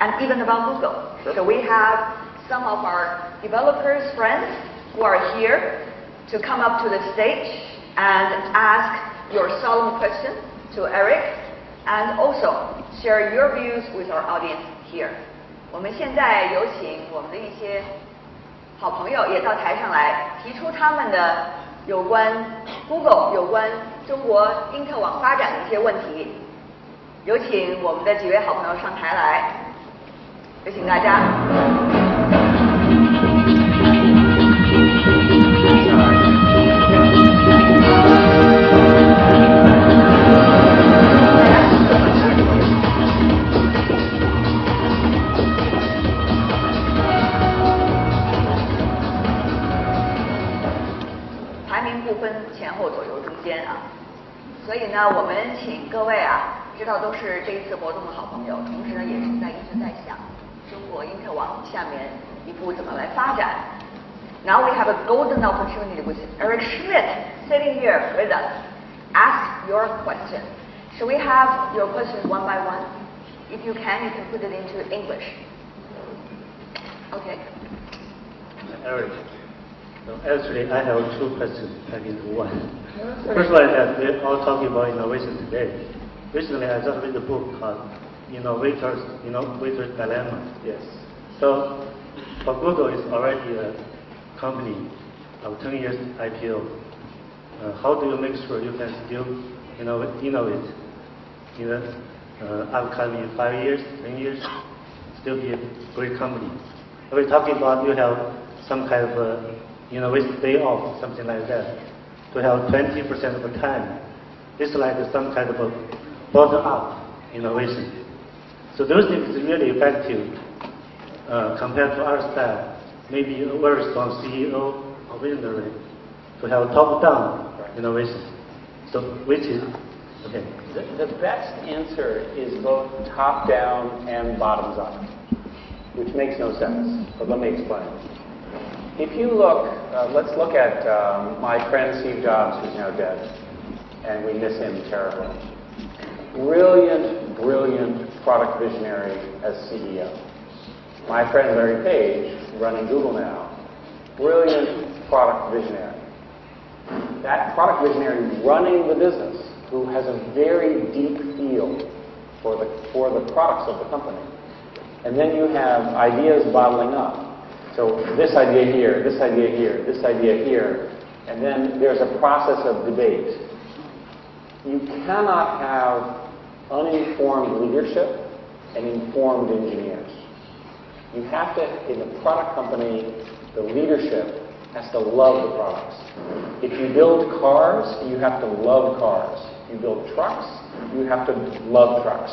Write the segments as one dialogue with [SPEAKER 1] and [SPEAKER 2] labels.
[SPEAKER 1] and even about Google.
[SPEAKER 2] Sure.
[SPEAKER 1] So we have some of our developers friends who are here to come up to the stage and ask your solemn question to Eric and also share your views with our audience here. 我们现在有请我们的一些好朋友也到台上来，提出他们的有关 Google、有关中国英特网发展的一些问题。有请我们的几位好朋友上台来， 有请大家。排名不分前后左右中间啊，所以呢，我们请各位啊，知道都是这一次活动的好朋友，同时呢，也是在一直在想中国英特网下面一步怎么来发展。Now we have a golden opportunity with Eric Schmidt sitting here with us. Ask your question. Shall we have your questions one by one? If you can, you can put it into English. Okay.
[SPEAKER 3] Eric. So actually, I have two questions packed into one. First one is that we're all talking about innovation today. Recently, I just read a book called Innovators, Innovators Dilemma.
[SPEAKER 2] Yes.
[SPEAKER 3] So, Google is already a company of 10 years IPO. Uh, how do you make sure you can still innovate, innovate in the uh, upcoming five years, 10 years, still be a great company? We're talking about you have some kind of uh, innovation day off, something like that, to have 20% of the time. It's like some kind of a bottom-up innovation. So those things is really effective uh, compared to our style. Maybe a very strong CEO or visionary to have top-down innovation. So which is okay?
[SPEAKER 2] The, the best answer is both top down and bottoms up, which makes no sense, but let me explain. If you look, uh, let's look at um, my friend Steve Jobs, who's now dead, and we miss him terribly. Brilliant, brilliant product visionary as CEO. My friend Larry Page, running Google now, brilliant product visionary. That product visionary running the business, who has a very deep feel for the, for the products of the company. And then you have ideas bottling up. So this idea here, this idea here, this idea here, and then there's a process of debate. You cannot have uninformed leadership and informed engineers. You have to, in a product company, the leadership has to love the products. If you build cars, you have to love cars. If You build trucks, you have to love trucks.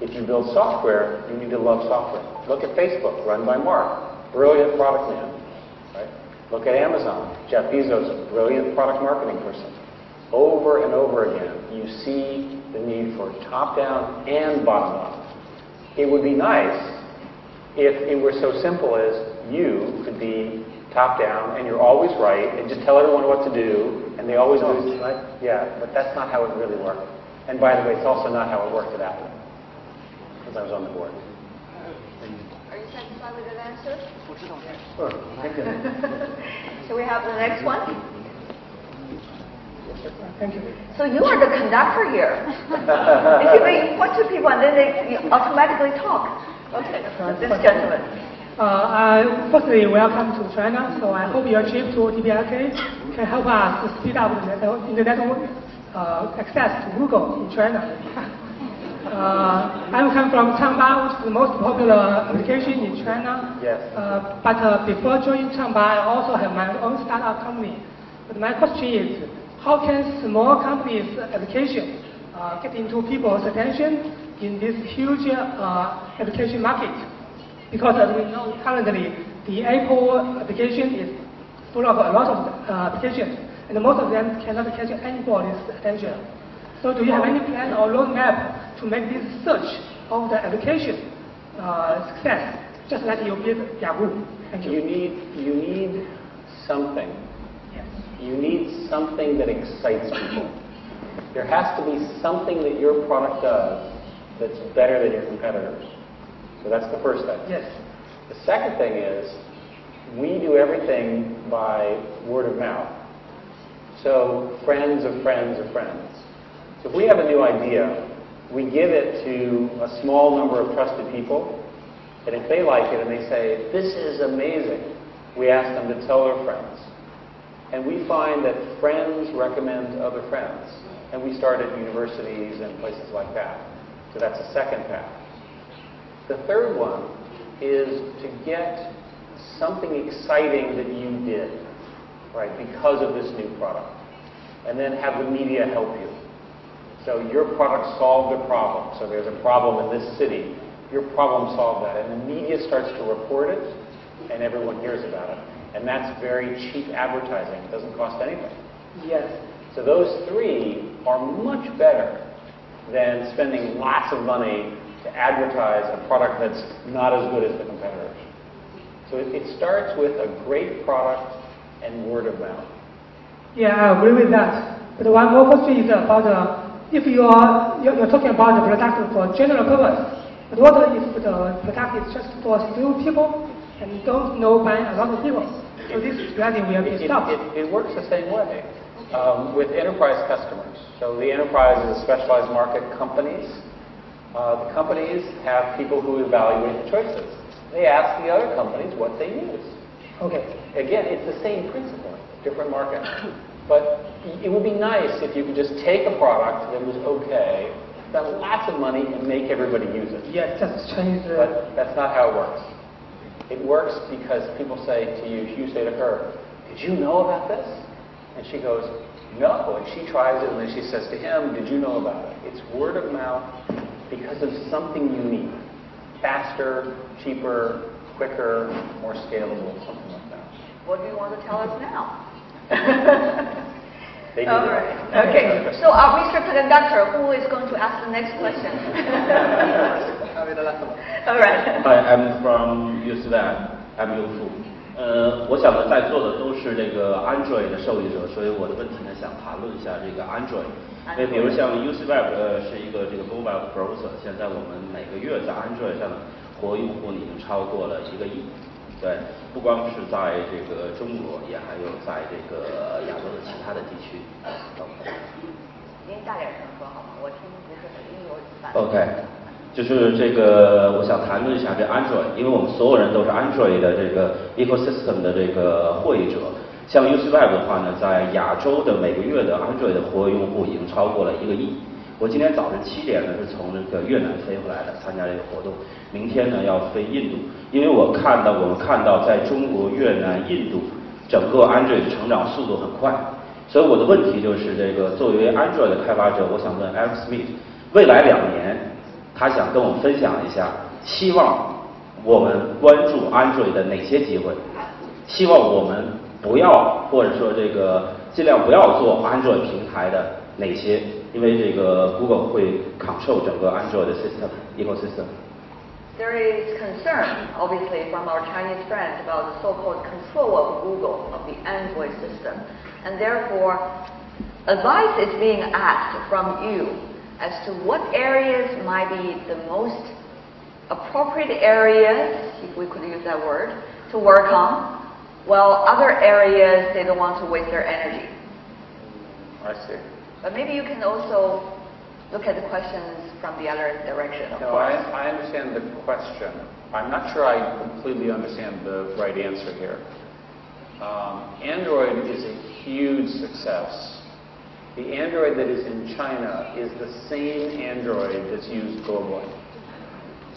[SPEAKER 2] If you build software, you need to love software. Look at Facebook, run by Mark, brilliant product man. Right? Look at Amazon, Jeff Bezos, brilliant product marketing person. Over and over again, you see the need for top-down and bottom-up. It would be nice if it were so simple as you could be top down and you're always right and just tell everyone what to do and they always do it, right? Yeah, but that's not how it really worked. And by the way, it's also not how it worked at Apple because I was on the board.
[SPEAKER 1] Are you satisfied with that answer?
[SPEAKER 3] Sure. Thank you.
[SPEAKER 1] Shall we have the next one?
[SPEAKER 4] Thank you.
[SPEAKER 1] So you are the conductor here. if you may point to people and then they you automatically talk. Okay, this gentleman.
[SPEAKER 4] Uh, I firstly welcome to China. So I hope your trip to TPLK can help us to speed up the net- internet uh, access to Google in China. Uh, I'm coming from Changba, which is the most popular application in China.
[SPEAKER 2] Yes.
[SPEAKER 4] Uh, but uh, before joining Changba, I also have my own startup company. But my question is, how can small companies' application uh, get into people's attention in this huge uh, application market? Because as we know currently, the Apple application is full of a lot of uh, applications, and most of them cannot catch anybody's attention. So do you have any plan or roadmap to make this search of the application uh, success, just like you did Yahoo? Thank you.
[SPEAKER 2] You need, you need something. You need something that excites people. There has to be something that your product does that's better than your competitors. So that's the first thing.
[SPEAKER 4] Yes.
[SPEAKER 2] The second thing is we do everything by word of mouth. So friends of friends of friends. So if we have a new idea, we give it to a small number of trusted people, and if they like it and they say, this is amazing, we ask them to tell their friends. And we find that friends recommend other friends. And we start at universities and places like that. So that's a second path. The third one is to get something exciting that you did, right, because of this new product. And then have the media help you. So your product solved a problem. So there's a problem in this city. Your problem solved that. And the media starts to report it, and everyone hears about it. And that's very cheap advertising. It doesn't cost anything.
[SPEAKER 4] Yes.
[SPEAKER 2] So those three are much better than spending lots of money to advertise a product that's not as good as the competitors. So it, it starts with a great product and word of mouth.
[SPEAKER 4] Yeah, I agree with that. But one more question is about uh, if you are you're, you're talking about the product for general purpose, but what if the product is just for few people and don't know by a lot of people? So this strategy will be
[SPEAKER 2] It, it, it, it works the same way um, with enterprise customers. So the enterprise is a specialized market companies. Uh, the companies have people who evaluate the choices. They ask the other companies what they use.
[SPEAKER 4] Okay.
[SPEAKER 2] Again, it's the same principle, different market. But it would be nice if you could just take a product that was okay, spend lots of money, and make everybody use it.
[SPEAKER 4] Yes, just change.
[SPEAKER 2] But that's not how it works. It works because people say to you, you say to her, Did you know about this? And she goes, No. And she tries it, and then she says to him, Did you know about it? It's word of mouth because of something unique. Faster, cheaper, quicker, more scalable, something like that.
[SPEAKER 1] What do you want to tell us now? All Okay. So our Mr. Conductor, who is going to ask the next question? All right.
[SPEAKER 5] Hi, I'm from USWeb. I'm Yu Fu. 呃，我想呢，在座的都是这个 Android 的受益者，所以我的问题呢，想谈论一下这个 Android。因为比如像 UC Web 呃是一个这个 mobile browser，现在我们每个月在 Android 上活用户呢已经超过了一个亿。对，不光是在这个中国，也还有在这个亚洲的其他的地区。
[SPEAKER 1] 您大点声说好吗？我听不是很，因为我反。
[SPEAKER 5] OK，就是这个，我想谈论一下这 Android，因为我们所有人都是 Android 的这个 ecosystem 的这个获益者。像 UCWeb 的话呢，在亚洲的每个月的 Android 的活跃用户已经超过了一个亿。我今天早晨七点呢是从那个越南飞回来的，参加这个活动。明天呢要飞印度，因为我看到我们看到在中国、越南、印度整个 Android 成长速度很快。所以我的问题就是，这个作为 Android 的开发者，我想问 Eric Smith，未来两年，他想跟我们分享一下，希望我们关注 Android 的哪些机会？希望我们不要，或者说这个尽量不要做 Android 平台的哪些？因为这个 Google 会 control 整个 Android 的 system ecosystem。
[SPEAKER 1] There is concern, obviously, from our Chinese friends about the so-called control of Google of the Android system, and therefore, advice is being asked from you as to what areas might be the most appropriate areas, if we could use that word, to work on, while other areas they don't want to waste their energy.
[SPEAKER 2] I see.
[SPEAKER 1] But maybe you can also look at the questions from the other direction, of
[SPEAKER 2] No, I. I understand the question. I'm not sure I completely understand the right answer here. Um, Android is a huge success. The Android that is in China is the same Android that's used globally.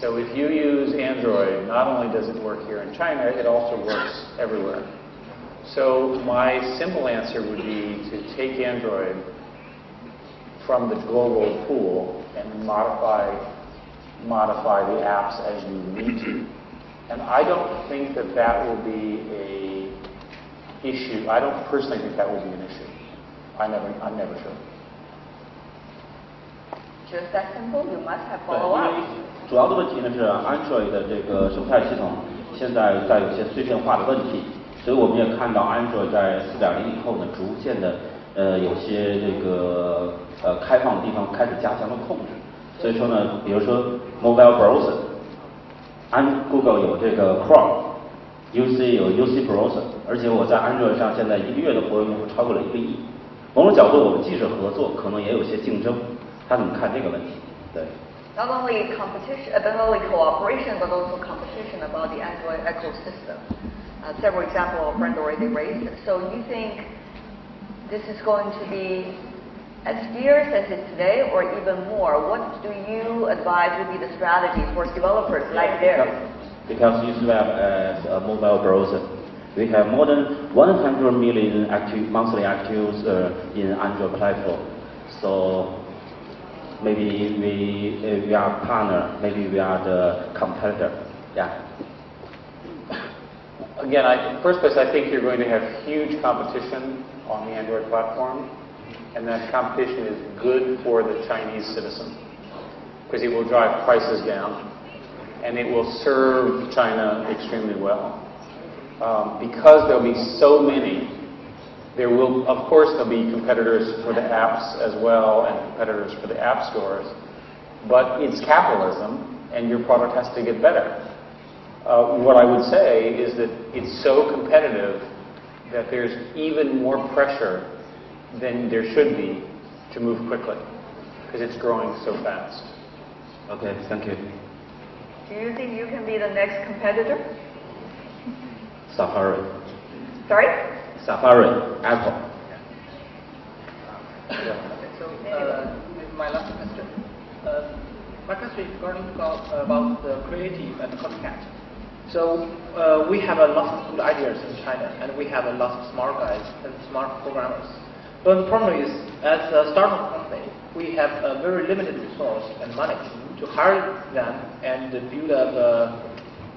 [SPEAKER 2] So if you use Android, not only does it work here in China, it also works everywhere. So my simple answer would be to take Android from the global pool and modify modify the apps as you need to. And I don't think that that will be a issue. I don't personally think that will be an issue. I never, I'm never sure.
[SPEAKER 1] Just that simple, you must have
[SPEAKER 5] 对
[SPEAKER 1] ，follow
[SPEAKER 5] 因
[SPEAKER 1] up.
[SPEAKER 5] 为主要的问题呢是 Android 的这个生态系统现在在有些碎片化的问题，所以我们也看到 Android 在4.0以后呢，逐渐的呃有些这个呃开放的地方开始加强了控制。所以说呢，比如说 mobile browser，安 Google 有这个 Chrome，UC 有 UC browser，而且我在 Android 上现在一个月的活跃用户超过了一个亿。某种角度，我们既是合作，可能也有些竞争。他怎么看这个问题？对。
[SPEAKER 1] Not only competition, uh, not only cooperation, but also competition about the Android ecosystem. Uh, several examples our friend already raised. So you think this is going to be as fierce as it's today, or even more? What do you advise would be the strategy for developers like theirs?
[SPEAKER 5] Because USWeb as a mobile browser, we have more than 100 million active monthly actives uh, in Android platform. So maybe we uh, we are partner, maybe we are the competitor. Yeah.
[SPEAKER 2] Again, I, first place, I think you're going to have huge competition on the Android platform, and that competition is good for the Chinese citizen because it will drive prices down, and it will serve China extremely well. Um, because there'll be so many there will, of course, there'll be competitors for the apps as well and competitors for the app stores. But it's capitalism, and your product has to get better. Uh, what I would say is that it's so competitive that there's even more pressure than there should be to move quickly because it's growing so fast.
[SPEAKER 5] Okay, thank you.
[SPEAKER 1] Do you think you can be the next competitor?
[SPEAKER 5] Safari.
[SPEAKER 1] Sorry?
[SPEAKER 5] Safari, Apple.
[SPEAKER 6] So, uh, my last question. Uh, my question is regarding about, about the creative and copycat. So uh, we have a lot of good ideas in China, and we have a lot of smart guys and smart programmers. But the problem is, as a startup company, we have a very limited resource and money to hire them and build up a,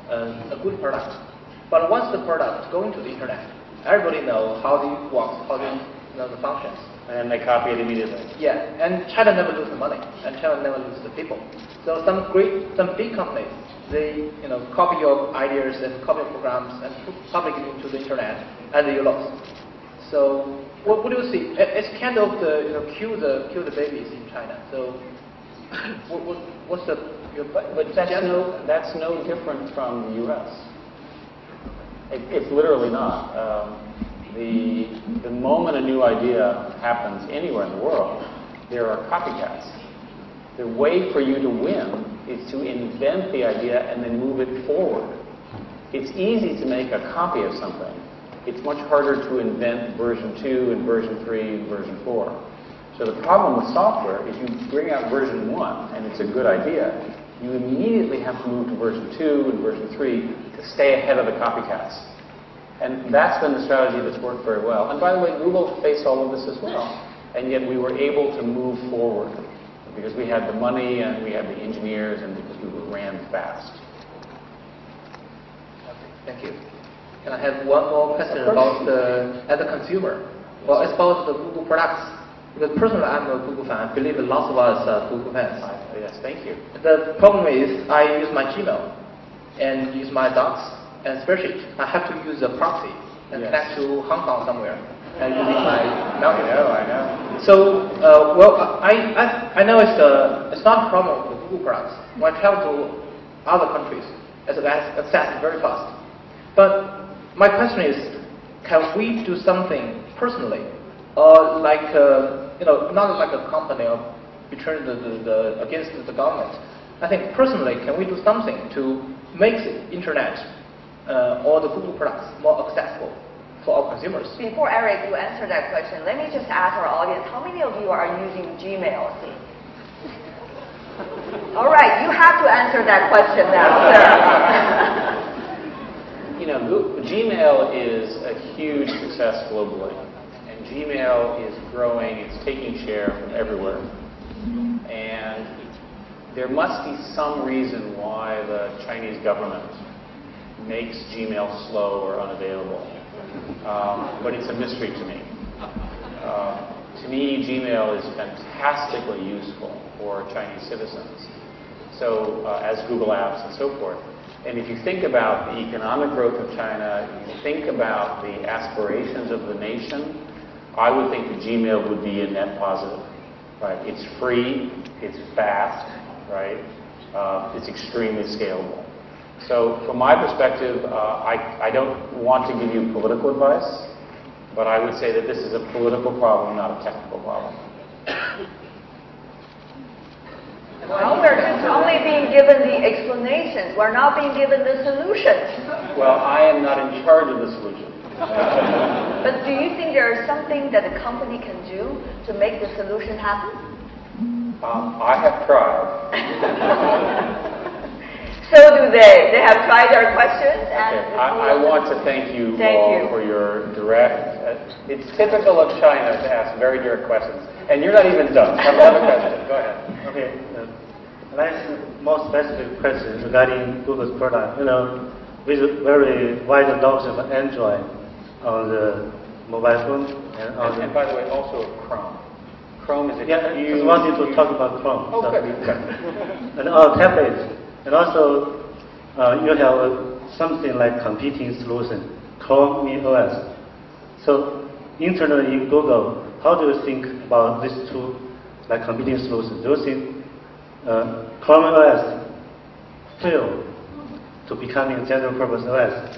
[SPEAKER 6] a, a good product. But once the product go into the internet, everybody know how it works, how it you know, the functions.
[SPEAKER 2] And they copy it immediately.
[SPEAKER 6] Yeah, and China never lose the money, and China never lose the people. So some great, some big companies, they you know copy your ideas and copy your programs and publish it into the internet, and you lost. So what, what do you see? It's kind of the you know kill the kill the babies in China. So what, what, what's the your,
[SPEAKER 2] but, but that's no that's no different from the U.S. It, it's literally not. Um, the, the moment a new idea happens anywhere in the world, there are copycats. The way for you to win is to invent the idea and then move it forward. It's easy to make a copy of something. It's much harder to invent version 2 and version 3 and version 4. So the problem with software is you bring out version 1 and it's a good idea. You immediately have to move to version 2 and version 3 to stay ahead of the copycats. And that's been the strategy that's worked very well. And by the way, Google faced all of this as well. And yet we were able to move forward because we had the money and we had the engineers and because we ran fast.
[SPEAKER 6] Thank you. Can I have one more question about the as a consumer? Well, it's about the Google products. Because personally, I'm a Google fan. I believe lots of us are Google fans.
[SPEAKER 2] Yes, thank you.
[SPEAKER 6] The problem is I use my Gmail and use my Docs and spreadsheet. I have to use a proxy and
[SPEAKER 2] Yes.
[SPEAKER 6] connect to Hong Kong somewhere and using my mountain.
[SPEAKER 2] I know, I know.
[SPEAKER 6] So, uh, well, I, I, I know it's, a, it's not a problem with Google products. When I travel to other countries, it's access access very fast. But my question is, can we do something personally, or like, uh, you know, not like a company or between the, the, the against the government? I think personally, can we do something to make the internet uh, or the Google products more accessible for our consumers?
[SPEAKER 1] Before Eric, you answer that question, let me just ask our audience, how many of you are using Gmail? All right, you have to answer that question now, sir.
[SPEAKER 2] You know, Goo- Gmail is a huge success globally. Gmail is growing, it's taking share from everywhere. And there must be some reason why the Chinese government makes Gmail slow or unavailable. Um, but it's a mystery to me. Uh, to me, Gmail is fantastically useful for Chinese citizens. So, uh, as Google Apps and so forth. And if you think about the economic growth of China, you think about the aspirations of the nation, I would think that Gmail would be a net positive, right? It's free, it's fast, right? Uh, it's extremely scalable. So from my perspective, uh, I, I don't want to give you political advice, but I would say that this is a political problem, not a technical problem.
[SPEAKER 1] Well, we're just only being given the explanations. We're not being given the solutions.
[SPEAKER 2] Well, I am not in charge of the solution.
[SPEAKER 1] But do you think there is something that the company can do to make the solution happen?
[SPEAKER 2] Um, I have tried.
[SPEAKER 1] So do they. They have tried our questions and.
[SPEAKER 2] Okay. I, I want to thank you
[SPEAKER 1] Thank
[SPEAKER 2] all
[SPEAKER 1] you.
[SPEAKER 2] for your direct. Uh, it's typical of China to ask very direct questions, and you're not even done. Have another question. Go ahead.
[SPEAKER 3] Okay. Uh, let's more specific question regarding Google's product. You know, with very wide adoption of Android on the mobile phone and on
[SPEAKER 2] And, and by the way, also Chrome. Chrome is a
[SPEAKER 3] Yeah, I
[SPEAKER 2] huge.
[SPEAKER 3] just wanted to talk about Chrome.
[SPEAKER 2] Oh,
[SPEAKER 3] so-
[SPEAKER 2] good. good.
[SPEAKER 3] and our tablets. And also, uh, you have uh, something like competing solution, Chrome OS. So internally in Google, how do you think about these two like competing solutions? Do you think uh, Chrome OS fail to becoming a general purpose OS?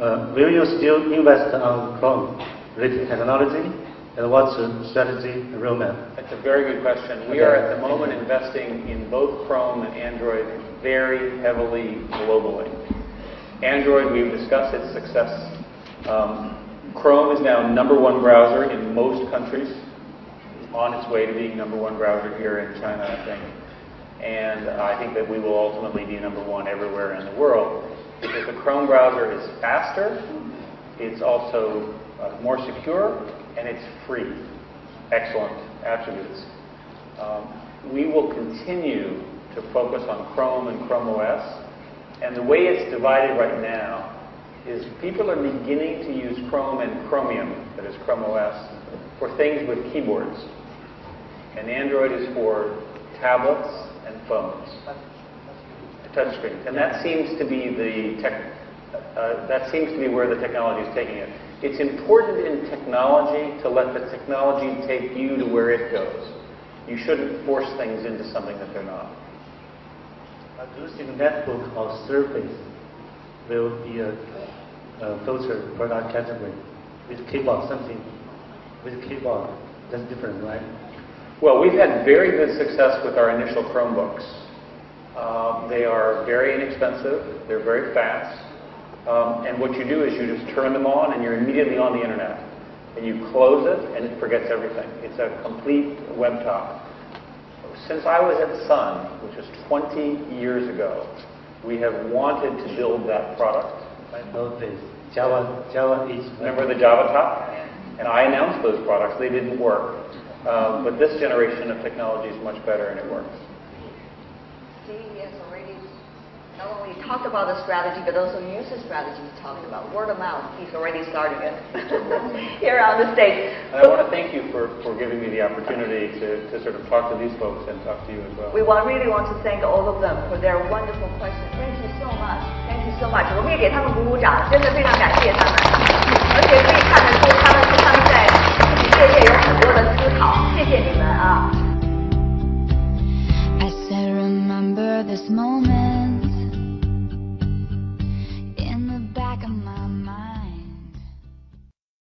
[SPEAKER 3] Uh, will you still invest on Chrome related technology? And what's the strategy and roadmap?
[SPEAKER 2] That's a very good question. We
[SPEAKER 3] Okay.
[SPEAKER 2] are at the moment investing in both Chrome and Android very heavily globally. Android, we've discussed its success. Um, Chrome is now number one browser in most countries, on its way to being number one browser here in China, I think. And I think that we will ultimately be number one everywhere in the world because the Chrome browser is faster, it's also uh, more secure, and it's free. Excellent attributes. Um, we will continue to focus on Chrome and Chrome OS. And the way it's divided right now is people are beginning to use Chrome and Chromium, that is Chrome OS, for things with keyboards. And Android is for tablets and phones, touchscreens. And that seems to be the tech, uh, that seems to be where the technology is taking it. It's important in technology to let the technology take you to where it goes. You shouldn't force things into something that they're not.
[SPEAKER 3] Uh, Do netbook or Surface will be a, a future product category with keyboard, something with keyboard? That's different, right?
[SPEAKER 2] Well, we've had very good success with our initial Chromebooks. Uh, they are very inexpensive, they're very fast, um, and what you do is you just turn them on and you're immediately on the internet. And you close it and it forgets everything. It's a complete web top. Since I was at Sun, which was 20 years ago, we have wanted to build that product.
[SPEAKER 3] I know this. Java, Java is.
[SPEAKER 2] Remember the Java top? And I announced those products. They didn't work. Um, but this generation of technology is much better and it works.
[SPEAKER 1] Talk about the strategy, but also use the strategy you talked about. Word of mouth, he's already starting it here on the stage.
[SPEAKER 2] I want to thank you for, for giving me the opportunity to, to sort of talk to these folks and talk to you as well.
[SPEAKER 1] We want, really want to thank all of them for their wonderful questions. Thank you so much. Thank you so much. 我们也给他们鼓鼓掌，真的非常感谢他们。而且可以看得出，他们是他们在自己业界有很多的思考。谢谢你们啊。
[SPEAKER 7] I said, remember this moment.